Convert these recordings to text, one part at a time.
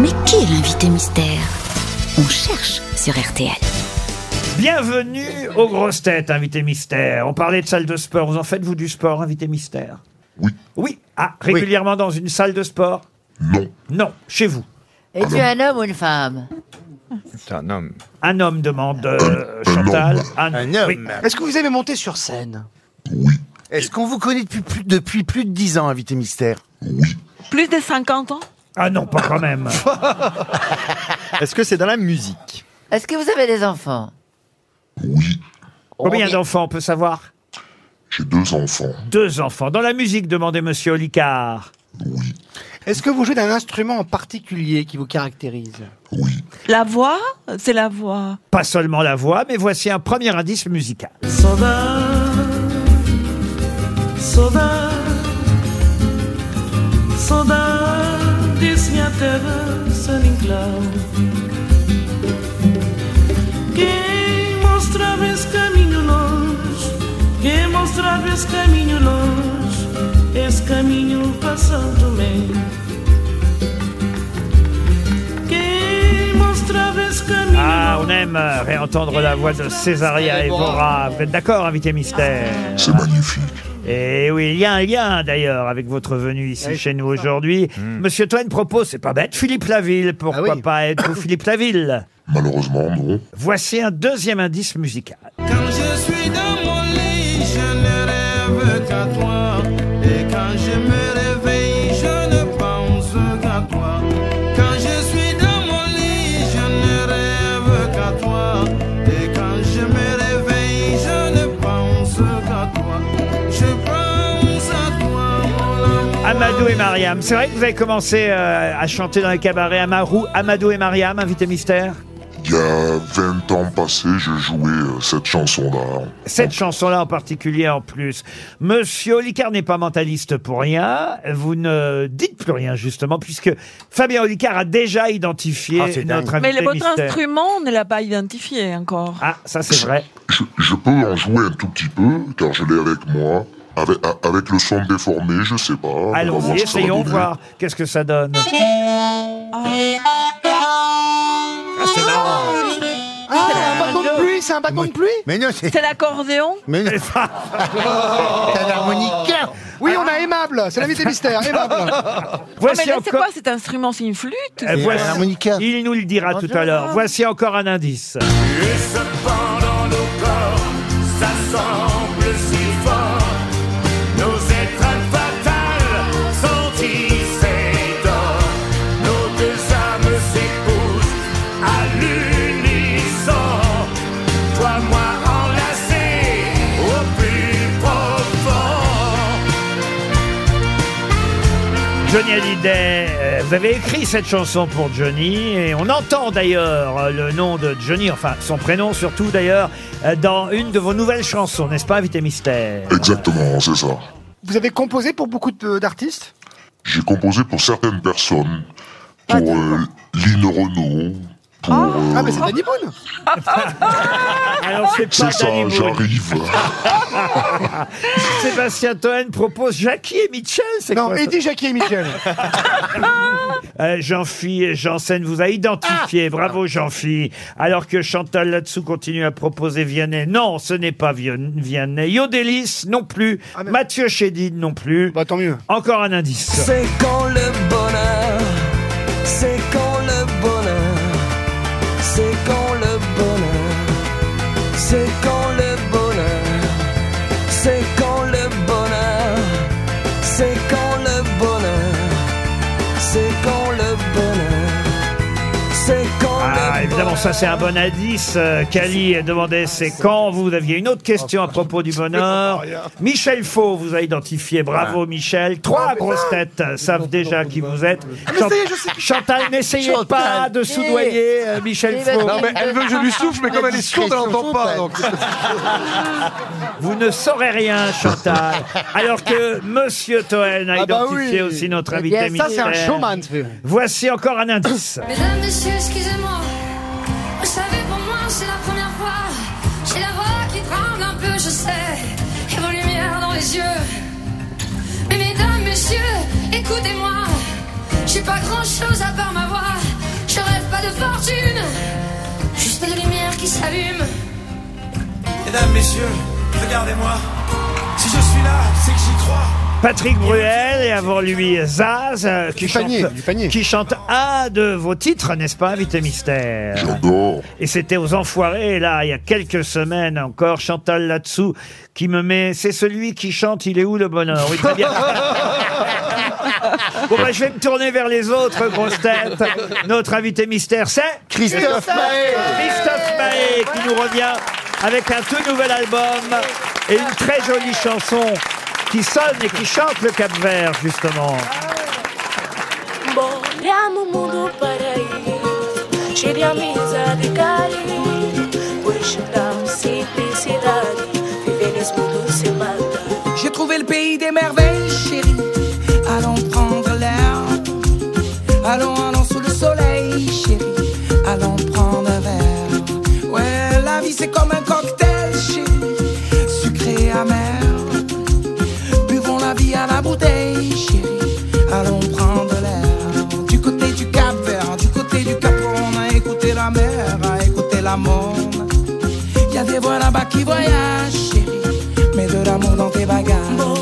Mais qui est l'invité mystère? On cherche sur RTL. Bienvenue aux grosses têtes, invité mystère. On parlait de salle de sport. Vous en faites, vous, du sport, invité mystère? Oui. Oui. Ah, régulièrement dans une salle de sport? Non. Non, chez vous? Es-tu un homme ou une femme? C'est un homme. Un homme demande euh, Chantal. homme. Un homme. Oui. Est-ce que vous avez monté sur scène? Oui. Est-ce qu'on vous connaît depuis plus, depuis plus de 10 ans, invité mystère? Oui. Plus de 50 ans? Ah non, pas quand même. Est-ce que c'est dans la musique Est-ce que vous avez des enfants Oui. Combien d'enfants on peut savoir J'ai deux enfants. Deux enfants. Dans la musique, demandait Monsieur Olicard. Oui. Est-ce que vous jouez d'un instrument en particulier qui vous caractérise Oui. La voix C'est la voix. Pas seulement la voix, mais voici un premier indice musical. Saudade, saudade, minha terra Saninclau. Quem mostrava esse caminho longe, quem mostrava esse caminho longe, esse caminho passando bem. Quem mostrava esse caminho Ah, on aime euh, réentendre la voix de Césaria Evora. Vous êtes d'accord, invité mystère? C'est magnifique. Et oui, il y a un lien d'ailleurs avec votre venue ici chez nous aujourd'hui. Monsieur Toine propose, c'est pas bête, Philippe Laville. Pourquoi Ah oui. pas être Philippe Laville? Malheureusement, non. Voici un deuxième indice musical. Amadou et Mariam. C'est vrai que vous avez commencé euh, à chanter dans les cabarets Amarou, Amadou et Mariam, invité mystère? Il y a 20 ans passés, je jouais euh, cette chanson-là. Cette chanson-là en particulier en plus. Monsieur Olicard n'est pas mentaliste pour rien. Vous ne dites plus rien justement puisque Fabien Olicard a déjà identifié Ah, c'est dingue. notre Mais invité le votre mystère. instrument, on ne l'a pas identifié encore. Ah, ça c'est vrai. Je, je peux en jouer un tout petit peu, car je l'ai avec moi. Avec, le son déformé, je sais pas. Allons-y, essayons donner. voir qu'est-ce que ça donne. Ah, c'est marrant. Ah, un bâton de pluie, c'est un bâton de pluie Mais non, c'est C'est l'accordéon mais non, c'est un harmonica. Oui, on a aimable, c'est l'invité mystère, aimable. Ah, mais Voici c'est encore. quoi cet instrument? C'est une flûte? Euh, C'est voici- un harmonica. Il nous le dira tout à l'heure. Voici encore un indice. Et vous avez écrit cette chanson pour Johnny et on entend d'ailleurs euh, le nom de Johnny, enfin son prénom surtout d'ailleurs, euh, dans une de vos nouvelles chansons, n'est-ce pas, Invité Mystère Exactement, c'est ça. Vous avez composé pour beaucoup de- d'artistes? J'ai composé pour certaines personnes. Pour euh, Lynn Renault. Euh, Ah, mais c'est Danny Boone Alors c'est pas Danny Boone. j'arrive. Sébastien Toen propose Jackie et Mitchell, c'est Non, quoi ça Eddie, Jackie et Michel. Euh, Jean-Phi Janssen vous a identifié, bravo Jean-Phi. Alors que Chantal là-dessous continue à proposer Vianney. Non, ce n'est pas Vian- Vianney. Yodelis non plus. Ah, mais- Mathieu Chédid non plus. Bah, tant mieux. Encore un indice. C'est quand le bonheur, ça c'est un bon indice. Euh, Cali demandait c'est quand vous aviez une autre question à propos du bonheur. Michel Faux vous a identifié. Bravo Michel. Trois grosses têtes euh, savent déjà qui vous êtes. Chantal, n'essayez pas de soudoyer euh, Michel Eh ben, Faux. Non, mais elle veut que je lui souffle, mais comme elle est sourde, elle n'entend pas. Donc... Vous ne saurez rien, Chantal. Alors que Monsieur Toen a Ah bah identifié oui. aussi notre Eh invité bien, Ça, c'est un showman. ce. Voici encore un indice. Mesdames, messieurs, excusez-moi. Je. Et vos lumières dans les yeux. Mais mesdames, messieurs, écoutez-moi. J'ai pas grand chose à part ma voix. Je rêve pas de fortune, juste de lumière qui s'allume. Mesdames, messieurs, regardez-moi. Si je suis là, c'est que j'y crois. Patrick Bruel et avant lui Zaz euh, qui, Du panier, chante, du panier. qui chante un de vos titres, n'est-ce pas, Invité Mystère J'adore. Et c'était aux Enfoirés, là, il y a quelques semaines encore, Chantal là-dessous qui me met, c'est celui qui chante, il est où le bonheur Oui, très bien. bon, bah, je vais me tourner vers les autres grosses têtes. Notre invité mystère, c'est Christophe Maé Christophe Maé qui nous revient avec un tout nouvel album et une très jolie chanson qui sonne et qui chante le Cap Vert, justement. Allons prendre l'air. Du côté du Cap Vert, du côté du Cap, on a écouté la mer, a écouté la monde. Y a des voix là-bas qui voyagent, chérie. Mets de l'amour dans tes bagages.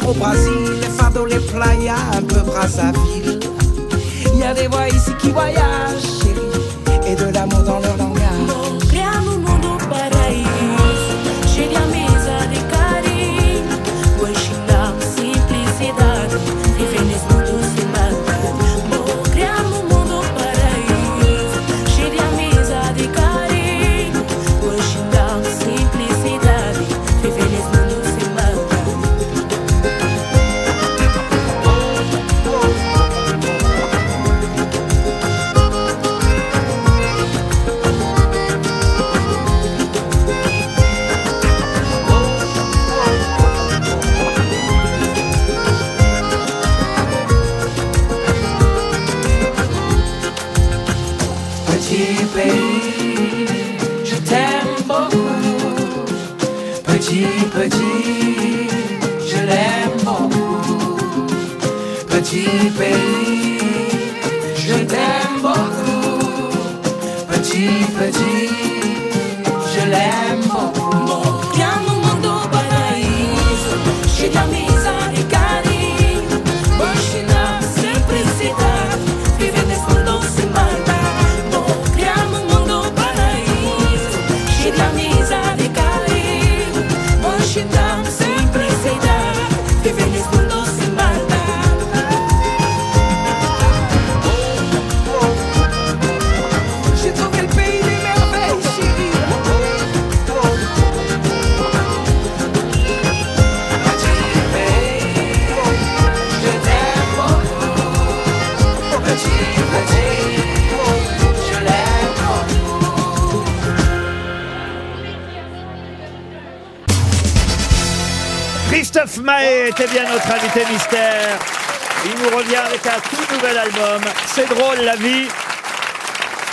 Brasero, Brésil. Les fados, les playas, un peu Brazzaville. Il y a des voix ici qui voyagent, Petit pays, je t'aime beaucoup. Petit, petit, je l'aime était bien notre invité mystère. Il nous revient avec un tout nouvel album. C'est drôle la vie.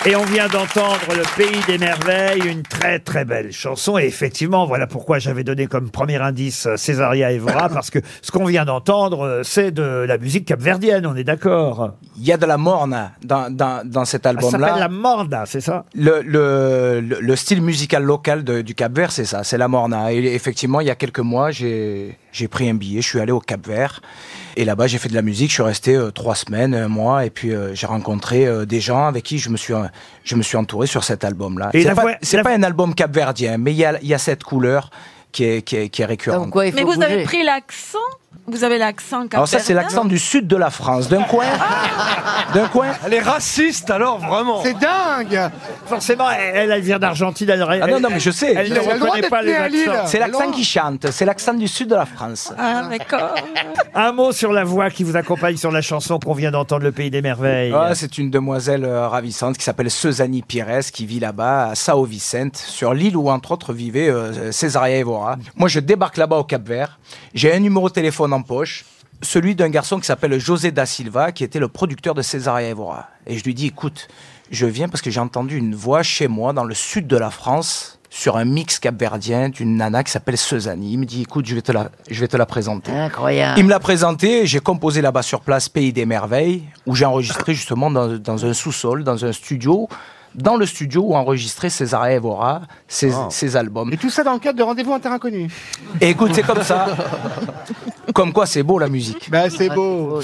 Et on vient d'entendre Le Pays des Merveilles, une très très belle chanson. Et effectivement, voilà pourquoi j'avais donné comme premier indice euh, Césaria Evora, parce que ce qu'on vient d'entendre, euh, c'est de la musique capverdienne, on est d'accord Il y a de la morne dans, dans, dans cet Ça s'appelle album-là. la Morda, c'est ça? Le, le, le, le style musical local de- du Cap Vert, c'est ça, c'est la morna. Et effectivement, il y a quelques mois, j'ai j'ai pris un billet, je suis allé au Cap Vert. Et là-bas, j'ai fait de la musique, je suis resté euh, trois semaines, un mois, et puis euh, j'ai rencontré euh, des gens avec qui je me suis, euh, je me suis entouré sur cet album-là. C'est pas, voix- c'est la- pas un album capverdien, mais il y a, il y a cette couleur qui est, qui est, qui est récurrente. Mais vous avez pris l'accent Vous avez l'accent Alors ça, c'est l'accent du sud de la France. D'un coin, d'un coin. Elle est raciste alors, vraiment. C'est dingue Forcément, elle, elle vient d'Argentine. Elle, Ah non, non, mais je sais. Elle ne reconnaît pas les accents. C'est l'accent qui chante. C'est l'accent du sud de la France. Ah, d'accord. Un mot sur la voix qui vous accompagne sur la chanson qu'on vient d'entendre, Le Pays des Merveilles. Ah, c'est une demoiselle euh, ravissante qui s'appelle Suzanne Pires qui vit là-bas à Sao Vicente, sur l'île où entre autres vivait euh, Césaria Evora. Moi, je débarque là-bas au Cap-Vert. J'ai un numéro de téléphone en poche, celui d'un garçon qui s'appelle José da Silva, qui était le producteur de Césaria Evora. Et je lui dis, écoute, je viens parce que j'ai entendu une voix chez moi dans le sud de la France sur un mix capverdien d'une nana qui s'appelle Suzanne. Il me dit, écoute, je vais te la, je vais te la présenter. Incroyable. Il me l'a présenté, j'ai composé là-bas sur place Pays des Merveilles, où j'ai enregistré justement dans, dans un sous-sol, dans un studio, dans le studio où enregistrait César Evora ses, ses albums. Et tout ça dans le cadre de Rendez-vous en terre inconnue. Et écoute, c'est comme ça. Comme quoi, c'est beau la musique. Bah, c'est beau.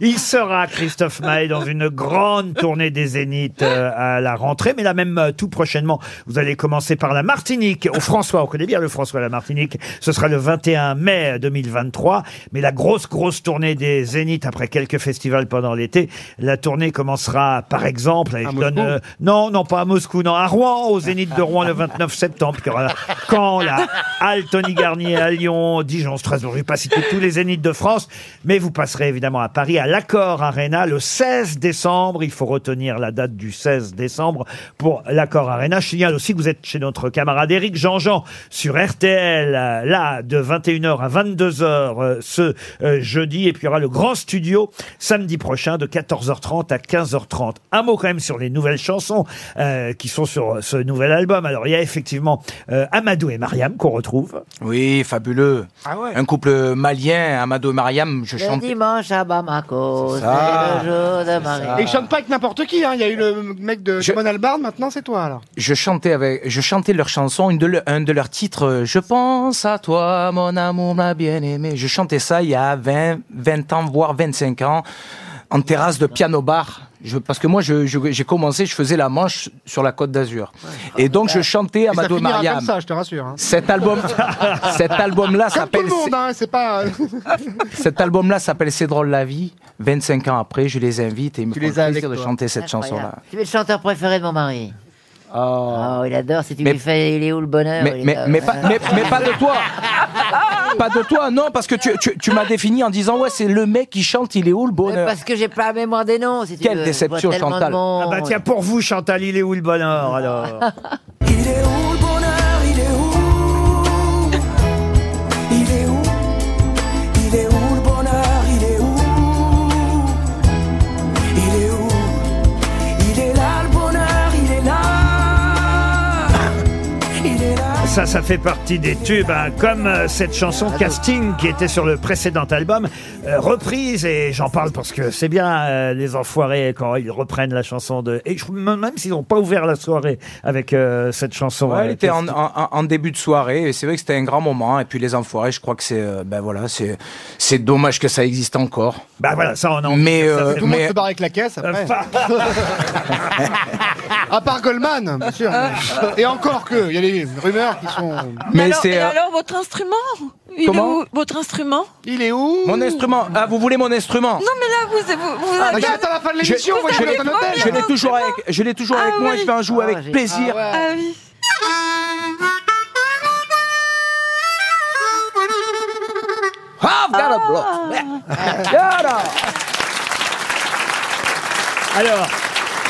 Il sera, Christophe Maé, dans une grande tournée des Zéniths euh, à la rentrée, mais là même euh, tout prochainement, vous allez commencer par la Martinique, au François, on connaît bien le François la Martinique, ce sera le 21 mai 2023, mais la grosse, grosse tournée des Zéniths après quelques festivals pendant l'été, la tournée commencera par exemple, et je donne, euh, non, non, pas à Moscou, non, à Rouen, au Zénith de Rouen le 29 septembre, puis il y aura Caen, la Halle Tony Garnier à Lyon, Dijon, Strasbourg, je vais pas citer tous les Zéniths de France, mais vous passerez évidemment à Paris, à l'Accord Arena, le 16 décembre. Il faut retenir la date du 16 décembre pour l'Accord Arena. Je signale aussi que vous êtes chez notre camarade Éric Jean-Jean sur RTL, euh, là, de 21h à 22h euh, ce euh, jeudi. Et puis il y aura le grand studio samedi prochain de 14h30 à 15h30. Un mot quand même sur les nouvelles chansons euh, qui sont sur ce nouvel album. Alors il y a effectivement euh, Amadou et Mariam qu'on retrouve. Oui, fabuleux. Ah ouais. Un couple malien, Amado et Mariam, je Le chante. dimanche à Bamako, c'est Ça. le jour de Marie. Et il chante pas avec n'importe qui, hein. Il y a eu le mec de Je- Simon Albarn, maintenant c'est toi, alors. Je chantais avec, je chantais leur chanson, une de le- un de leurs titres, euh, Je pense à toi, mon amour, ma bien-aimée. Je chantais ça il y a 20, 20 ans, voire 25 ans, en terrasse de piano bar. Je, parce que moi, je- je- j'ai commencé, je faisais la manche sur la côte d'Azur. Et donc, je chantais Et ça Amado finira Mariam. comme ça, je te rassure. Hein. Cet album, cet album-là Comme tout s'appelle, le monde, hein. C'est pas. cet album-là s'appelle C'est drôle la vie. 25 ans après, je les invite et ils me font plaisir de toi. chanter cette chanson-là. Tu es le chanteur préféré de mon mari. Oh. Oh, il adore. Si tu Mais- lui fais, il est où le bonheur Mais, pas, mais, mais pas de toi Pas de toi, non, parce que tu, tu, tu m'as défini en disant Ouais, c'est le mec qui chante, il est où le bonheur Parce que j'ai pas la mémoire des noms. Si tu Quelle veux. déception, Je vois tellement de Chantal. monde. Ah bah tiens, pour vous, Chantal, il est où le bonheur alors? Ça, ça fait partie des tubes, hein, comme euh, cette chanson Casting qui était sur le précédent album, euh, reprise, et j'en parle parce que c'est bien euh, les enfoirés quand ils reprennent la chanson de... Et je, même s'ils n'ont pas ouvert la soirée avec euh, cette chanson. Ouais, elle euh, était en, Casting. en- en début de soirée et c'est vrai que c'était un grand moment. Et puis les enfoirés, je crois que c'est euh, ben voilà, c'est c'est dommage que ça existe encore. Bah voilà, ça on en... Mais, ça, euh, c'est- Tout le monde mais- se barre avec la caisse après. à part Goldman, bien sûr. Et encore que, il y a des rumeurs qui sont. mais alors, c'est et euh, alors, votre instrument? Il Comment est où Votre instrument? Il est où? Mon instrument. Ah, vous voulez mon instrument? Non, mais là, vous, vous, vous Ah, avez- J'attends la fin de l'émission, Je- moi l'ai- dans un hôtel. Je l'ai toujours avec, je l'ai toujours Ah avec moi. oui. Je vais en jouer Ah, avec j'ai- plaisir. Ah ouais. Ah oui. I've got a block. Voilà. Alors...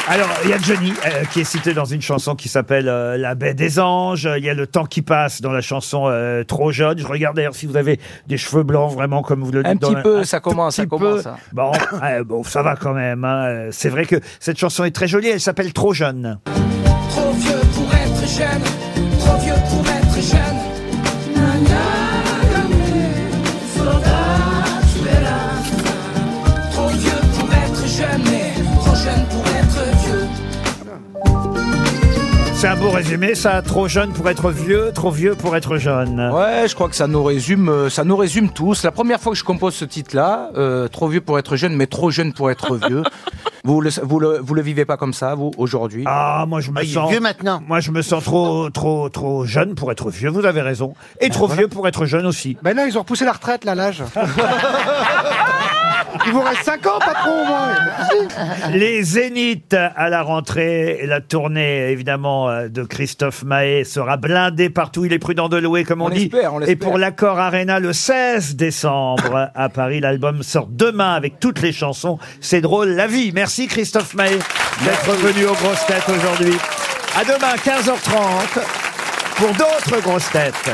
Alors, il y a Johnny euh, qui est cité dans une chanson qui s'appelle euh, La baie des anges. Il y a le temps qui passe dans la chanson euh, Trop jeune. Je regarde d'ailleurs si vous avez des cheveux blancs vraiment comme vous le dites. Un dans petit la- peu, un ça tout commence, ça petit commence, ça. Bon, ouais, bon, ça va quand même. hein. Euh, C'est vrai que cette chanson est très jolie. Elle s'appelle Trop jeune. Trop vieux pour être jeune, trop vieux pour être jeune. C'est un beau résumé, ça. Trop jeune pour être vieux, trop vieux pour être jeune. Ouais, je crois que ça nous résume, euh, ça nous résume tous. La première fois que je compose ce titre-là, euh, trop vieux pour être jeune, mais trop jeune pour être vieux. Vous le, vous le, vous le vivez pas comme ça, vous, aujourd'hui? Ah, moi je me Ah, il est sens. vieux maintenant. Moi je me sens trop, trop, trop jeune pour être vieux. Vous avez raison. Et trop vieux pour être jeune aussi. Ben non, ils ont repoussé la retraite, là, l'âge. Il vous reste 5 ans, patron, au moins. Les Zéniths à la rentrée, et la tournée évidemment euh, de Christophe Mahé sera blindée partout. Il est prudent de louer, comme on, On dit. on et l'espère. pour l'accord Arena le 16 décembre à Paris, l'album sort demain avec toutes les chansons. C'est drôle, la vie. Merci Christophe Mahé d'être venu aux grosses têtes aujourd'hui. À demain 15h30 pour d'autres grosses têtes.